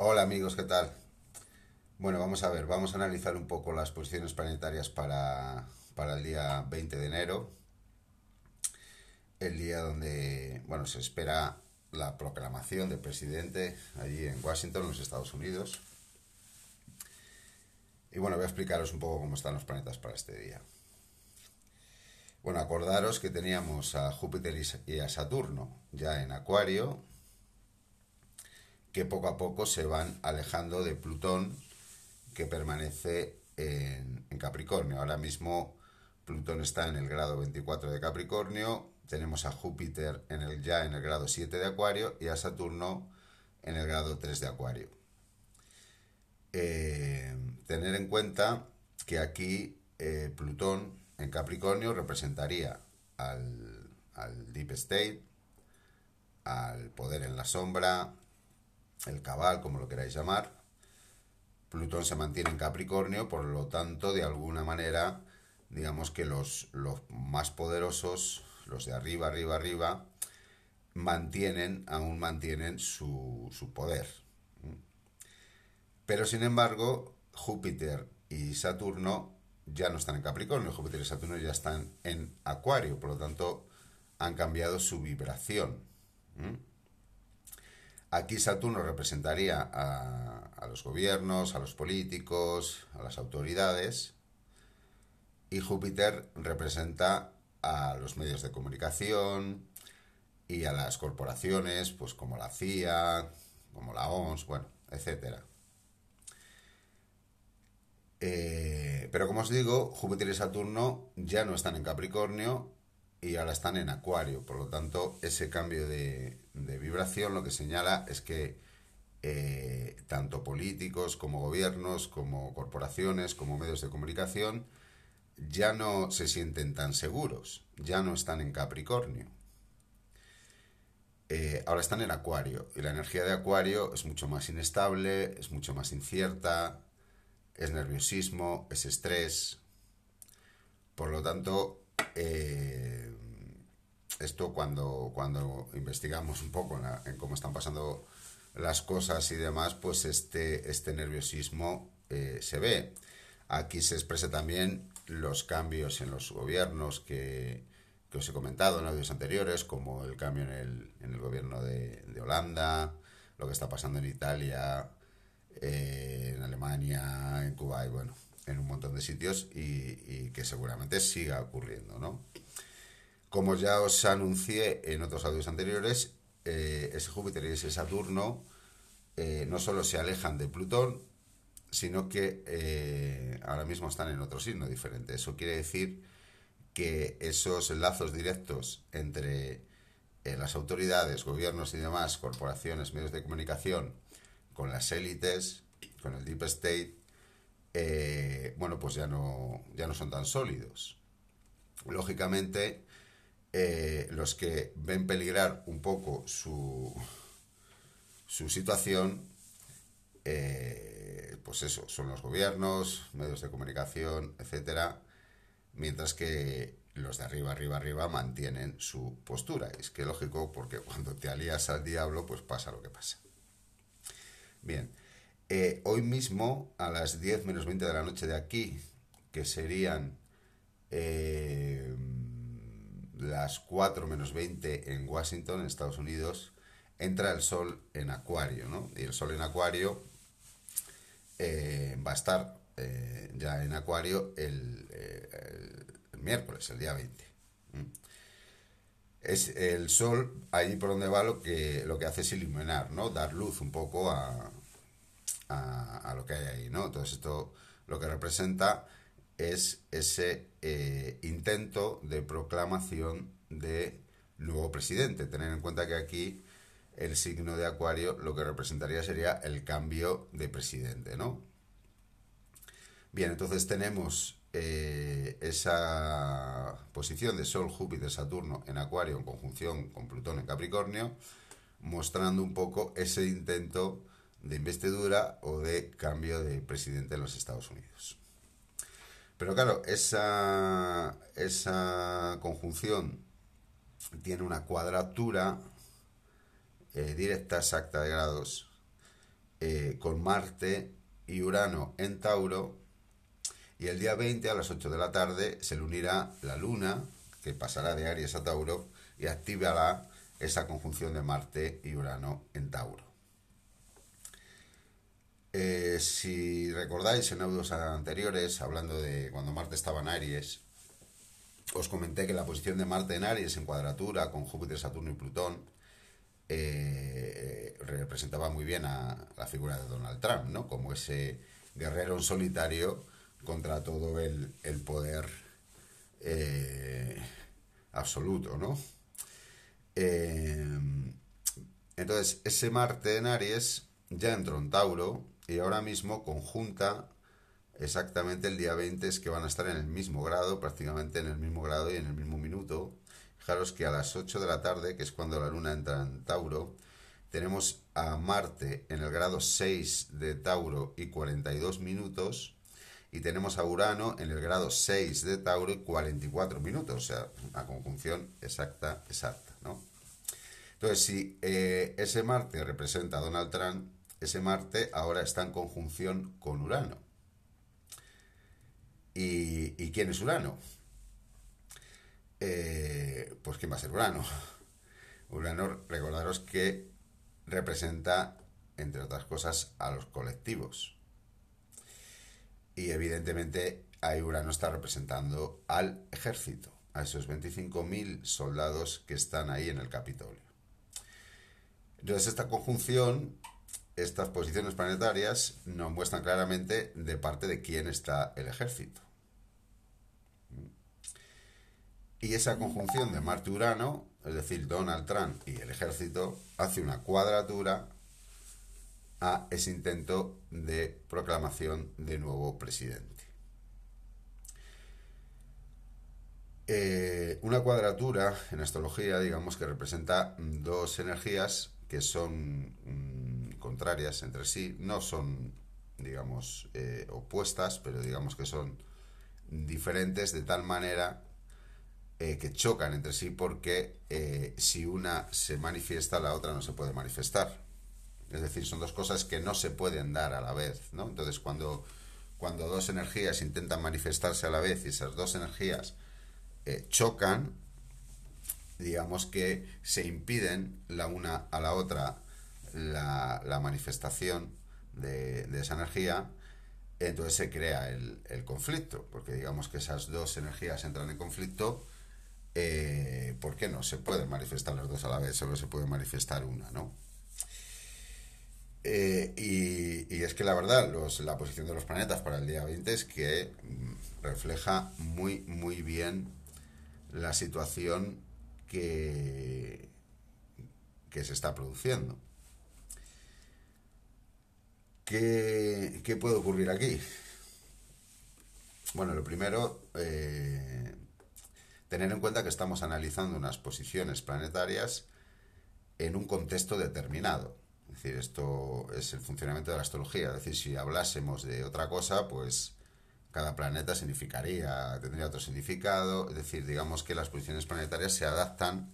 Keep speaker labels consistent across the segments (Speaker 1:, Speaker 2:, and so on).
Speaker 1: Hola amigos, ¿qué tal? Bueno, vamos a ver, vamos a analizar un poco las posiciones planetarias para, para el día 20 de enero, el día donde, bueno, se espera la proclamación del presidente allí en Washington, en los Estados Unidos. Y bueno, voy a explicaros un poco cómo están los planetas para este día. Bueno, acordaros que teníamos a Júpiter y a Saturno ya en Acuario, que poco a poco se van alejando de Plutón, que permanece en, Capricornio. Ahora mismo Plutón está en el grado 24 de Capricornio, tenemos a Júpiter en el, ya en el grado 7 de Acuario y a Saturno en el grado 3 de Acuario. Eh, tener en cuenta que aquí eh, Plutón en Capricornio representaría al, al Deep State, al poder en la sombra, el cabal, como lo queráis llamar. Plutón se mantiene en Capricornio, por lo tanto, de alguna manera, digamos que los, los más poderosos, los de arriba, arriba, arriba, mantienen, aún mantienen su, su poder. Pero sin embargo, Júpiter y Saturno ya no están en Capricornio, Júpiter y Saturno ya están en Acuario, por lo tanto han cambiado su vibración. Aquí Saturno representaría a, los gobiernos, a los políticos, a las autoridades, y Júpiter representa a los medios de comunicación y a las corporaciones, pues como la CIA, como la OMS, bueno. Eh, pero como os digo, Júpiter y Saturno ya no están en Capricornio y ahora están en Acuario. Por lo tanto, ese cambio de, vibración lo que señala es que eh, tanto políticos como gobiernos, como corporaciones, como medios de comunicación, ya no se sienten tan seguros, ya no están en Capricornio. Eh, ahora están en Acuario y la energía de Acuario es mucho más inestable, es mucho más incierta, es nerviosismo, es estrés. Por lo tanto, eh, esto cuando, cuando investigamos un poco en, cómo están pasando las cosas y demás, pues este, este nerviosismo eh, se ve. Aquí se expresa también los cambios en los gobiernos que, os he comentado en audios anteriores, como el cambio en el, en el gobierno de, Holanda, lo que está pasando en Italia, eh, en Alemania, en Cuba y bueno, en un montón de sitios y, que seguramente siga ocurriendo, ¿no? Como ya os anuncié en otros audios anteriores, eh, ese Júpiter y ese Saturno eh, no solo se alejan de Plutón, sino que eh, ahora mismo están en otro signo diferente. Eso quiere decir que esos lazos directos entre las autoridades, gobiernos y demás, corporaciones, medios de comunicación, con las élites, con el Deep State, bueno, pues ya no, ya no son tan sólidos. Lógicamente, eh, los que ven peligrar un poco su, su situación, eh, pues eso, son los gobiernos, medios de comunicación, etcétera, mientras que los de arriba, arriba, arriba mantienen su postura. es que lógico, porque cuando te alías al diablo, pues pasa lo que pasa. Bien, eh, hoy mismo, a las 10 menos 20 de la noche de aquí, que serían eh, las 4 menos 20 en Washington, en Estados Unidos, entra el Sol en Acuario, ¿no? Y el Sol en Acuario eh, va a estar ya en Acuario el, miércoles, el día 20. Es el Sol, ahí por donde va, lo que, lo que hace es iluminar, ¿no? Dar luz un poco a, a, lo que hay ahí, ¿no? Entonces esto lo que representa es ese eh, intento de proclamación de nuevo presidente. Tener en cuenta que aquí el signo de Acuario lo que representaría sería el cambio de presidente, ¿no? Bien, entonces tenemos eh, esa posición de Sol, Júpiter, Saturno en Acuario en conjunción con Plutón en Capricornio, mostrando un poco ese intento de investidura o de cambio de presidente en los Estados Unidos. Pero claro, esa, esa conjunción tiene una cuadratura eh, directa exacta de grados eh, con Marte y Urano en Tauro. Y el día 20 a las 8 de la tarde se le unirá la Luna, que pasará de Aries a Tauro, y activará esa conjunción de Marte y Urano en Tauro. Eh, si recordáis en audios anteriores, hablando de cuando Marte estaba en Aries, os comenté que la posición de Marte en Aries en cuadratura con Júpiter, Saturno y Plutón eh, representaba muy bien a la figura de Donald Trump, ¿no? Como ese guerrero en solitario contra todo el, poder eh, absoluto, ¿no? Entonces, ese Marte en Aries ya entró en Tauro y ahora mismo conjunta exactamente el día 20 es que van a estar en el mismo grado, prácticamente en el mismo grado y en el mismo minuto. Fijaros que a las 8 de la tarde, que es cuando la luna entra en Tauro, tenemos a Marte en el grado 6 de Tauro y 42 minutos. Y tenemos a Urano en el grado 6 de Tauro y 44 minutos. O sea, una conjunción exacta, exacta, ¿no? Entonces, si eh, ese Marte representa a Donald Trump, ese Marte ahora está en conjunción con Urano. ¿Y, quién es Urano? Eh, pues ¿quién va a ser Urano? Urano, recordaros que representa, entre otras cosas, a los colectivos. Y evidentemente ahí Urano está representando al ejército, a esos 25.000 soldados que están ahí en el Capitolio. Entonces esta conjunción estas posiciones planetarias nos muestran claramente de parte de quién está el ejército. Y esa conjunción de Marte-Urano, es decir, Donald Trump y el ejército, hace una cuadratura a ese intento de proclamación de nuevo presidente. Eh, una cuadratura en astrología, digamos que representa dos energías que son mm, contrarias entre sí, no son, digamos, eh, opuestas, pero digamos que son diferentes de tal manera eh, que chocan entre sí porque eh, si una se manifiesta, la otra no se puede manifestar. Es decir, son dos cosas que no se pueden dar a la vez, ¿no? Entonces, cuando, cuando dos energías intentan manifestarse a la vez y esas dos energías chocan, digamos que se impiden la una a la otra la, la manifestación de, de, esa energía, entonces se crea el, el conflicto, porque digamos que esas dos energías entran en conflicto eh, ¿por qué no? Se pueden manifestar las dos a la vez, solo se puede manifestar una, ¿no? Eh, y, es que la verdad, la posición de los planetas para el día 20 es que mm, refleja muy, muy bien la situación que, que se está produciendo. ¿Qué, ¿Qué, puede ocurrir aquí? Bueno, lo primero, eh, tener en cuenta que estamos analizando unas posiciones planetarias en un contexto determinado. Es decir, esto es el funcionamiento de la astrología. Es decir, si hablásemos de otra cosa, pues cada planeta significaría, tendría otro significado. Es decir, digamos que las posiciones planetarias se adaptan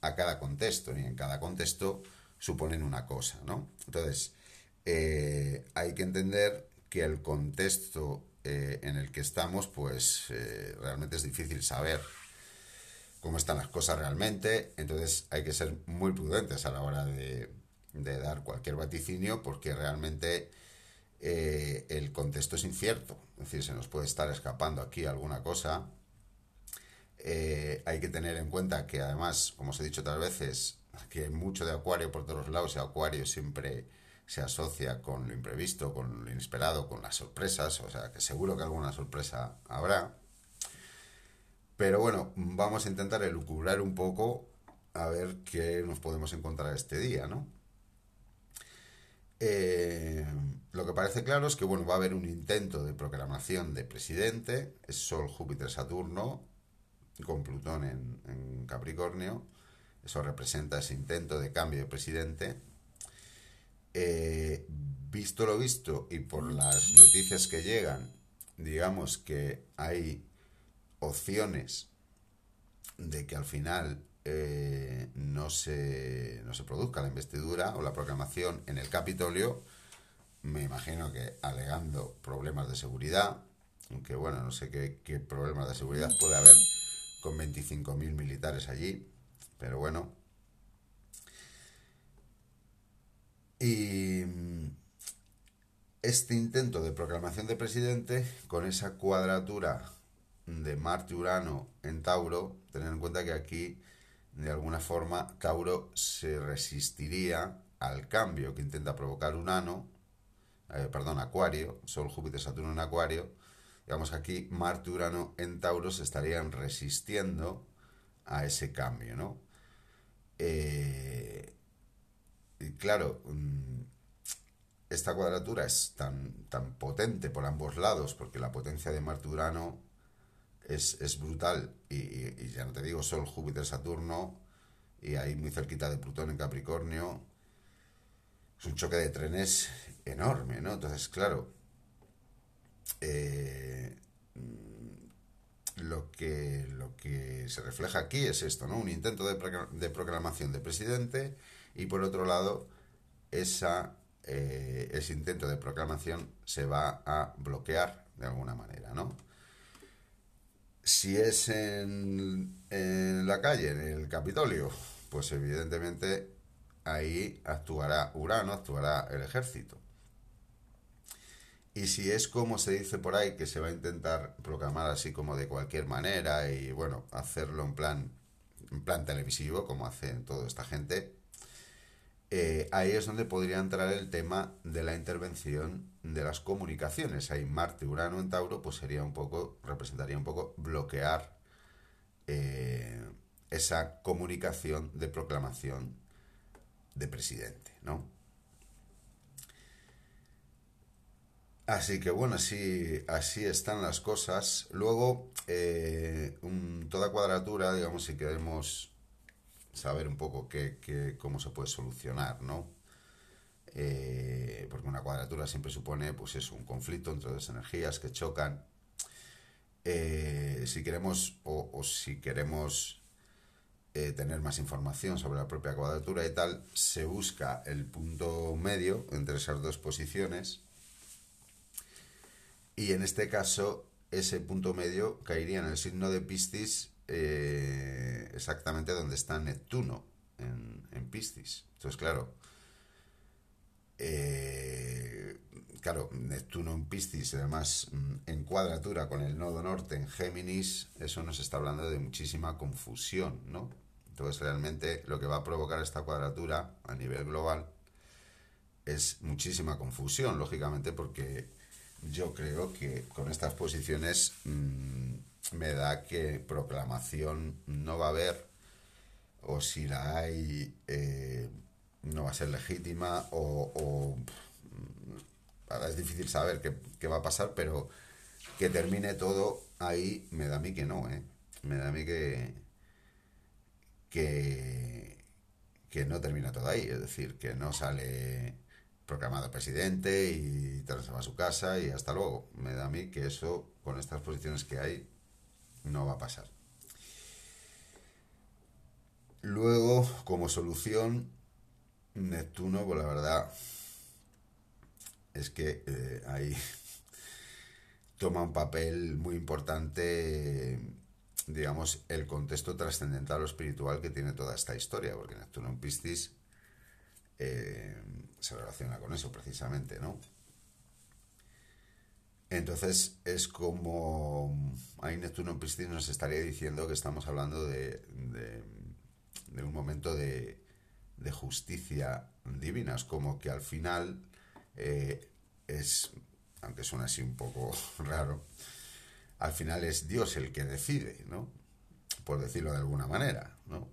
Speaker 1: a cada contexto y en cada contexto suponen una cosa, ¿no? Entonces, eh, hay que entender que el contexto eh, en el que estamos, pues eh, realmente es difícil saber cómo están las cosas realmente. Entonces hay que ser muy prudentes a la hora de, dar cualquier vaticinio porque realmente el contexto es incierto. Es decir, se nos puede estar escapando aquí alguna cosa. Hay que tener en cuenta que además, como os he dicho otras veces, que hay mucho de acuario por todos lados y acuario siempre se asocia con lo imprevisto, con lo inesperado, con las sorpresas, o sea que seguro que alguna sorpresa habrá. Pero bueno, vamos a intentar elucubrar un poco a ver qué nos podemos encontrar este día, ¿no? Eh, lo que parece claro es que bueno, va a haber un intento de proclamación de presidente, es Sol, Júpiter, Saturno, con Plutón en, Capricornio, eso representa ese intento de cambio de presidente. Eh, visto lo visto y por las noticias que llegan, digamos que hay opciones de que al final eh, no, se, no se produzca la investidura o la proclamación en el Capitolio, me imagino que alegando problemas de seguridad, aunque bueno, no sé qué, qué problemas de seguridad puede haber con 25.000 militares allí, pero bueno. Y este intento de proclamación de presidente, con esa cuadratura de Marte-Urano en Tauro, tener en cuenta que aquí, de alguna forma, Tauro se resistiría al cambio que intenta provocar Urano, eh, perdón, Acuario, Sol, Júpiter, Saturno en Acuario. Digamos que aquí Marte, Urano en Tauro se estarían resistiendo a ese cambio, ¿no? Eh, claro, mm, esta cuadratura es tan, tan potente por ambos lados, porque la potencia de Marte-Urano es, brutal, y, ya no te digo Sol, Júpiter, Saturno, y ahí muy cerquita de Plutón en Capricornio, es un choque de trenes enorme, ¿no? Entonces, claro, eh, lo, que, lo que se refleja aquí es esto, ¿no? Un intento de, de proclamación de presidente y por otro lado, esa eh, ese intento de proclamación se va a bloquear de alguna manera, ¿no? Si es en, en la calle, en el Capitolio, pues evidentemente ahí actuará Urano, actuará el ejército. Y si es como se dice por ahí, que se va a intentar proclamar así como de cualquier manera y bueno, hacerlo en plan, en plan televisivo, como hacen toda esta gente, eh, ahí es donde podría entrar el tema de la intervención de las comunicaciones. Ahí Marte, Urano en Tauro, pues sería un poco, representaría un poco bloquear eh, esa comunicación de proclamación de presidente, ¿no? Así que bueno, así, así están las cosas. Luego, eh, toda cuadratura, digamos, si queremos saber un poco qué, cómo se puede solucionar, ¿no? Eh, porque una cuadratura siempre supone, pues es un conflicto entre dos energías que chocan. Eh, si queremos, o, si queremos eh, tener más información sobre la propia cuadratura y tal, se busca el punto medio entre esas dos posiciones. Y en este caso, ese punto medio caería en el signo de Piscis eh, exactamente donde está Neptuno en, Piscis. Entonces, claro, eh, claro, Neptuno en Piscis, además mm, en cuadratura con el nodo norte en Géminis, eso nos está hablando de muchísima confusión, ¿no? Entonces, realmente lo que va a provocar esta cuadratura a nivel global es muchísima confusión, lógicamente, porque yo creo que con estas posiciones mm, me da que proclamación no va a haber, o si la hay, eh, no va a ser legítima, o, es difícil saber qué, va a pasar, pero que termine todo ahí me da a mí que no, ¿eh? Me da a mí que, que, que no termina todo ahí, es decir, que no sale proclamado presidente y va a su casa y hasta luego. Me da a mí que eso, con estas posiciones que hay, no va a pasar. Luego, como solución, Neptuno, pues la verdad es que eh, ahí toma un papel muy importante, digamos, el contexto trascendental o espiritual que tiene toda esta historia, porque Neptuno en Piscis eh, se relaciona con eso precisamente, ¿no? Entonces es como ahí Neptuno en Piscis nos estaría diciendo que estamos hablando de, de, un momento de, de, justicia divina. Es como que al final eh, es, aunque suena así un poco raro, al final es Dios el que decide, ¿no? Por decirlo de alguna manera, ¿no?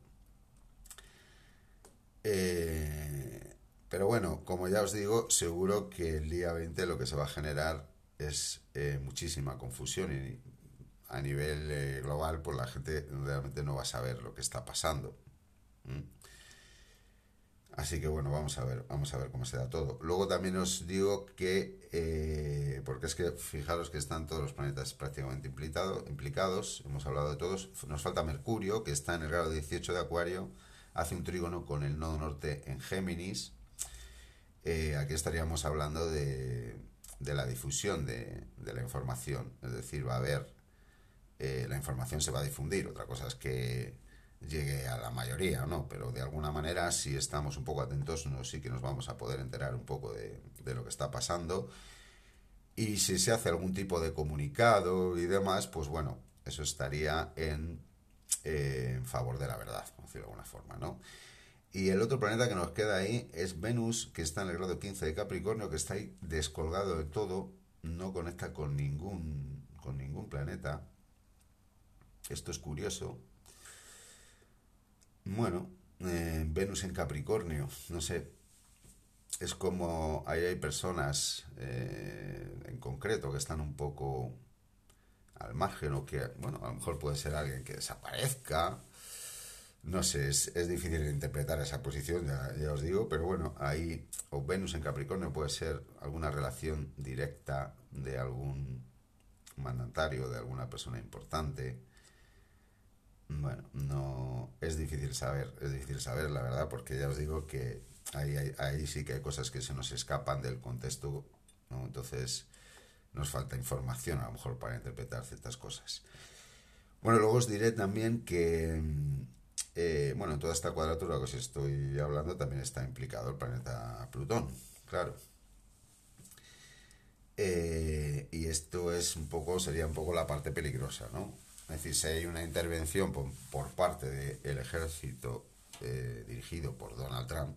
Speaker 1: Eh, pero bueno, como ya os digo, seguro que el día 20 lo que se va a generar es eh, muchísima confusión y a nivel eh, global pues la gente realmente no va a saber lo que está pasando. Así que bueno, vamos a ver, vamos a ver cómo se da todo. Luego también os digo que, eh, porque es que fijaros que están todos los planetas prácticamente implicado, implicados, hemos hablado de todos, nos falta Mercurio, que está en el grado 18 de Acuario, hace un trígono con el nodo norte en Géminis, aquí estaríamos hablando de, de la difusión de, de, la información. Es decir, va a haber, eh, la información se va a difundir. Otra cosa es que llegue a la mayoría o no, pero de alguna manera si estamos un poco atentos no, sí que nos vamos a poder enterar un poco de, de lo que está pasando y si se hace algún tipo de comunicado y demás, pues bueno, eso estaría en, eh, en favor de la verdad, por decirlo de alguna forma, ¿no? Y el otro planeta que nos queda ahí es Venus, que está en el grado 15 de Capricornio, que está ahí descolgado de todo, no conecta con ningún, con ningún planeta. Esto es curioso. Bueno, eh, Venus en Capricornio, no sé, es como ahí hay personas eh, en concreto que están un poco al margen o que, bueno, a lo mejor puede ser alguien que desaparezca. No sé, es, es difícil interpretar esa posición, ya, ya, os digo, pero bueno, ahí, o Venus en Capricornio puede ser alguna relación directa de algún mandatario, de alguna persona importante. Bueno, no, es difícil saber, es difícil saber la verdad, porque ya os digo que ahí, ahí, ahí sí que hay cosas que se nos escapan del contexto, ¿no? Entonces, nos falta información a lo mejor para interpretar ciertas cosas. Bueno, luego os diré también que, eh, bueno, en toda esta cuadratura que os estoy hablando también está implicado el planeta Plutón, claro. Eh, y esto es un poco, sería un poco la parte peligrosa, ¿no? Es decir, si hay una intervención por, por parte del ejército eh, dirigido por Donald Trump,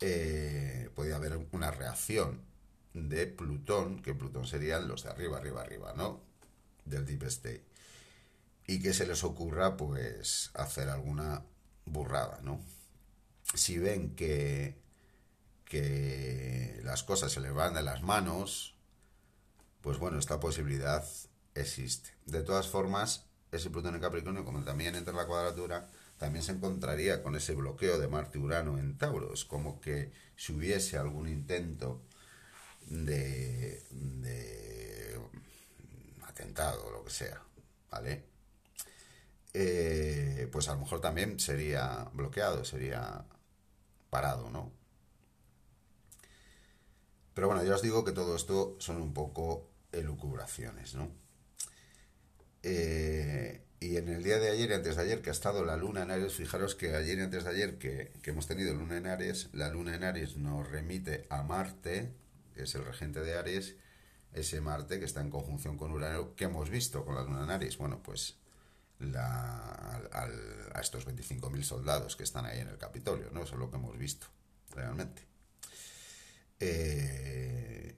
Speaker 1: eh, podría haber una reacción de Plutón, que Plutón serían los de arriba, arriba, arriba, ¿no? Del Deep State. Y que se les ocurra, pues, hacer alguna burrada, ¿no? Si ven que, que las cosas se les van de las manos, pues bueno, esta posibilidad existe. De todas formas, ese Plutón en Capricornio, como también entra en la cuadratura, también se encontraría con ese bloqueo de Marte-Urano en Tauro. Es como que si hubiese algún intento de, de atentado o lo que sea, ¿vale? Eh, pues a lo mejor también sería bloqueado, sería parado, ¿no? Pero bueno, ya os digo que todo esto son un poco elucubraciones, ¿no? Eh, y en el día de ayer y antes de ayer que ha estado la luna en Aries, fijaros que ayer y antes de ayer que, que hemos tenido luna en Aries, la luna en Aries nos remite a Marte, que es el regente de Aries, ese Marte que está en conjunción con Urano, que hemos visto con la luna en Aries. Bueno, pues la, al, a estos 25.000 soldados que están ahí en el Capitolio, ¿no? Eso es lo que hemos visto, realmente. Eh,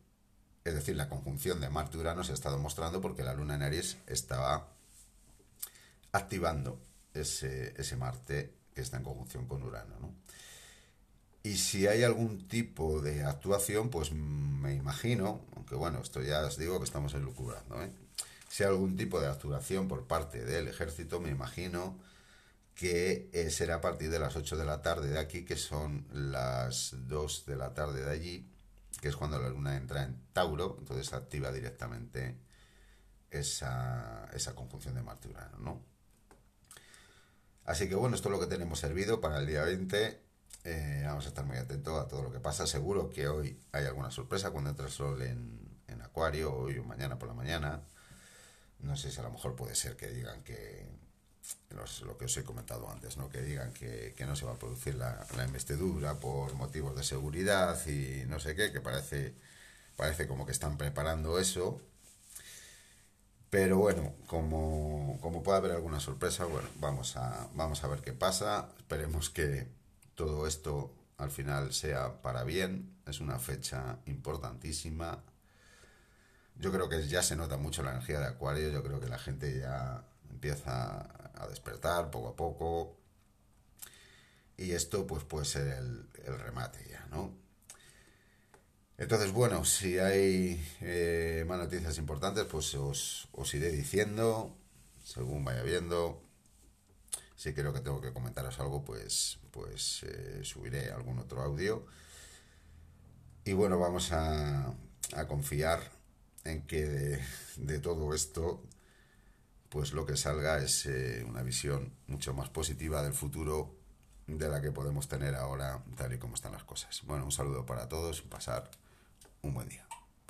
Speaker 1: es decir, la conjunción de Marte y Urano se ha estado mostrando porque la luna en Aries estaba activando ese, ese Marte que está en conjunción con Urano. ¿no? Y si hay algún tipo de actuación, pues me imagino, aunque bueno, esto ya os digo que estamos elucubrando, ¿eh? Si hay algún tipo de actuación por parte del ejército, me imagino que eh, será a partir de las 8 de la tarde de aquí, que son las 2 de la tarde de allí, que es cuando la luna entra en Tauro, entonces activa directamente esa, esa conjunción de Marte y Urano, ¿no? Así que bueno, esto es lo que tenemos servido para el día 20. Eh, vamos a estar muy atentos a todo lo que pasa. Seguro que hoy hay alguna sorpresa cuando entra el sol en, en Acuario, hoy o mañana por la mañana. No sé si a lo mejor puede ser que digan que, lo que os he comentado antes, ¿no? que digan que, que no se va a producir la, la, investidura por motivos de seguridad y no sé qué, que parece, parece como que están preparando eso. Pero bueno, como, como puede haber alguna sorpresa, bueno, vamos a, vamos a ver qué pasa. Esperemos que todo esto al final sea para bien. Es una fecha importantísima. Yo creo que ya se nota mucho la energía de Acuario. Yo creo que la gente ya empieza a despertar poco a poco. Y esto pues puede ser el, remate ya, ¿no? Entonces, bueno, si hay eh, más noticias importantes, pues os, os, iré diciendo según vaya viendo. Si creo que tengo que comentaros algo, pues, pues eh, subiré algún otro audio. Y bueno, vamos a, a confiar en que de, todo esto, pues lo que salga es eh, una visión mucho más positiva del futuro de la que podemos tener ahora tal y como están las cosas. Bueno, un saludo para todos y pasar un buen día.